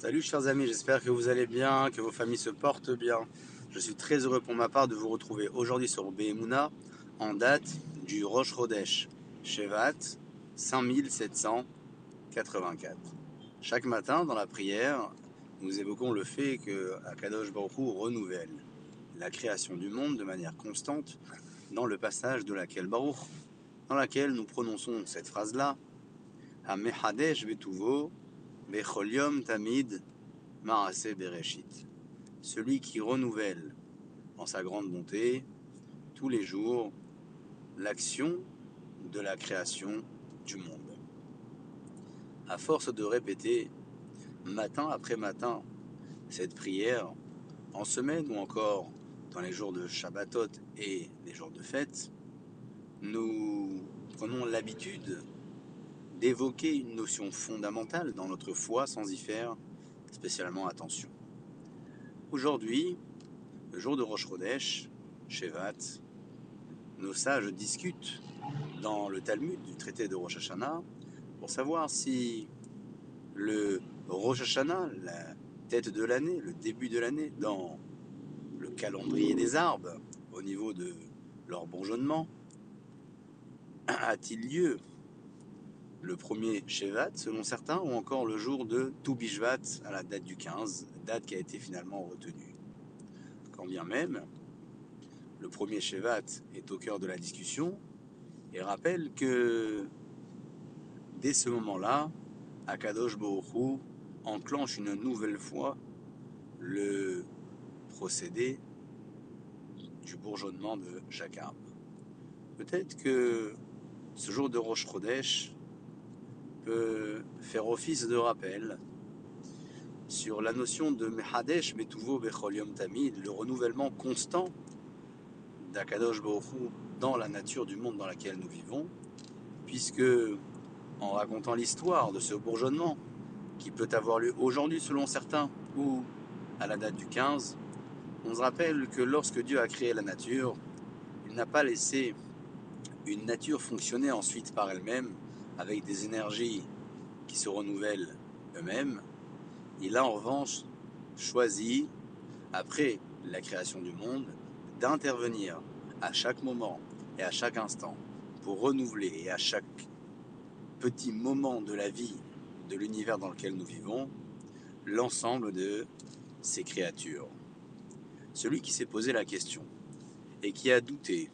Salut chers amis, j'espère que vous allez bien, que vos familles se portent bien. Je suis très heureux pour ma part de vous retrouver aujourd'hui sur Behemuna en date du Rosh Chodesh Shevat 5784. Chaque matin dans la prière, nous évoquons le fait que Akadosh Baruch renouvelle la création du monde de manière constante dans le passage de laquelle Baruch, dans laquelle nous prononçons cette phrase-là, Betuvo Becholium Tamid Maase Bereshit. Celui qui renouvelle en sa grande bonté tous les jours l'action de la création du monde. À force de répéter matin après matin cette prière, en semaine ou encore dans les jours de Shabbatot et les jours de fête, nous prenons l'habitude d'évoquer une notion fondamentale dans notre foi sans y faire spécialement attention. Aujourd'hui, le jour de Rosh Chodesh, Shevat, nos sages discutent dans le Talmud du traité de Rosh Hashanah pour savoir si le Rosh Hashanah, la tête de l'année, le début de l'année, dans le calendrier des arbres, au niveau de leur bourgeonnement, a-t-il lieu le premier Shevat, selon certains, ou encore le jour de Toubishvat, à la date du 15, date qui a été finalement retenue. Quand bien même, le premier Shevat est au cœur de la discussion et rappelle que dès ce moment-là, Akadosh Hu enclenche une nouvelle fois le procédé du bourgeonnement de chaque arbre. Peut-être que ce jour de Rosh Chodesh peut faire office de rappel sur la notion de Mehadesh Betuvo Becholium Tamid, le renouvellement constant d'Akadosh Baruch dans la nature du monde dans lequel nous vivons, puisque en racontant l'histoire de ce bourgeonnement qui peut avoir lieu aujourd'hui selon certains ou à la date du 15, on se rappelle que lorsque Dieu a créé la nature, il n'a pas laissé une nature fonctionner ensuite par elle-même avec des énergies qui se renouvellent eux-mêmes, il a en revanche choisi, après la création du monde, d'intervenir à chaque moment et à chaque instant pour renouveler et à chaque petit moment de la vie de l'univers dans lequel nous vivons l'ensemble de ces créatures. Celui qui s'est posé la question et qui a douté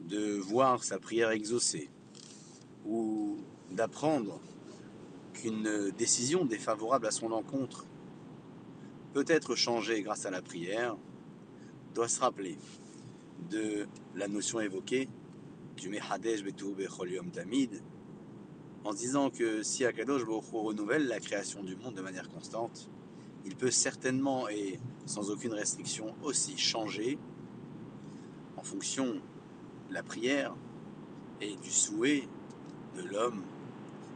de voir sa prière exaucée, ou d'apprendre qu'une décision défavorable à son encontre peut être changée grâce à la prière, doit se rappeler de la notion évoquée du Mehadesh Betu Becholium Tamid, en disant que si Akadosh Baruch renouvelle la création du monde de manière constante, il peut certainement et sans aucune restriction aussi changer en fonction de la prière et du souhait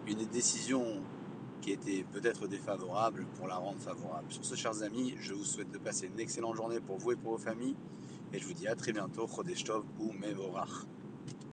une décision qui était peut-être défavorable pour la rendre favorable. Sur ce, chers amis, je vous souhaite de passer une excellente journée pour vous et pour vos familles. Et je vous dis à très bientôt, Chodeshtov ou Mevorach.